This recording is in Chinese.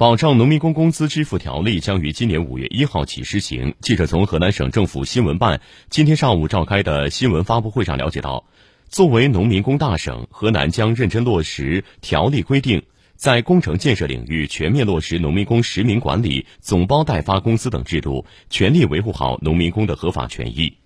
保障农民工工资支付条例将于今年五月一号起施行。记者从河南省政府新闻办今天上午召开的新闻发布会上了解到，作为农民工大省，河南将认真落实条例规定，在工程建设领域全面落实农民工实名管理、总包代发工资等制度，全力维护好农民工的合法权益。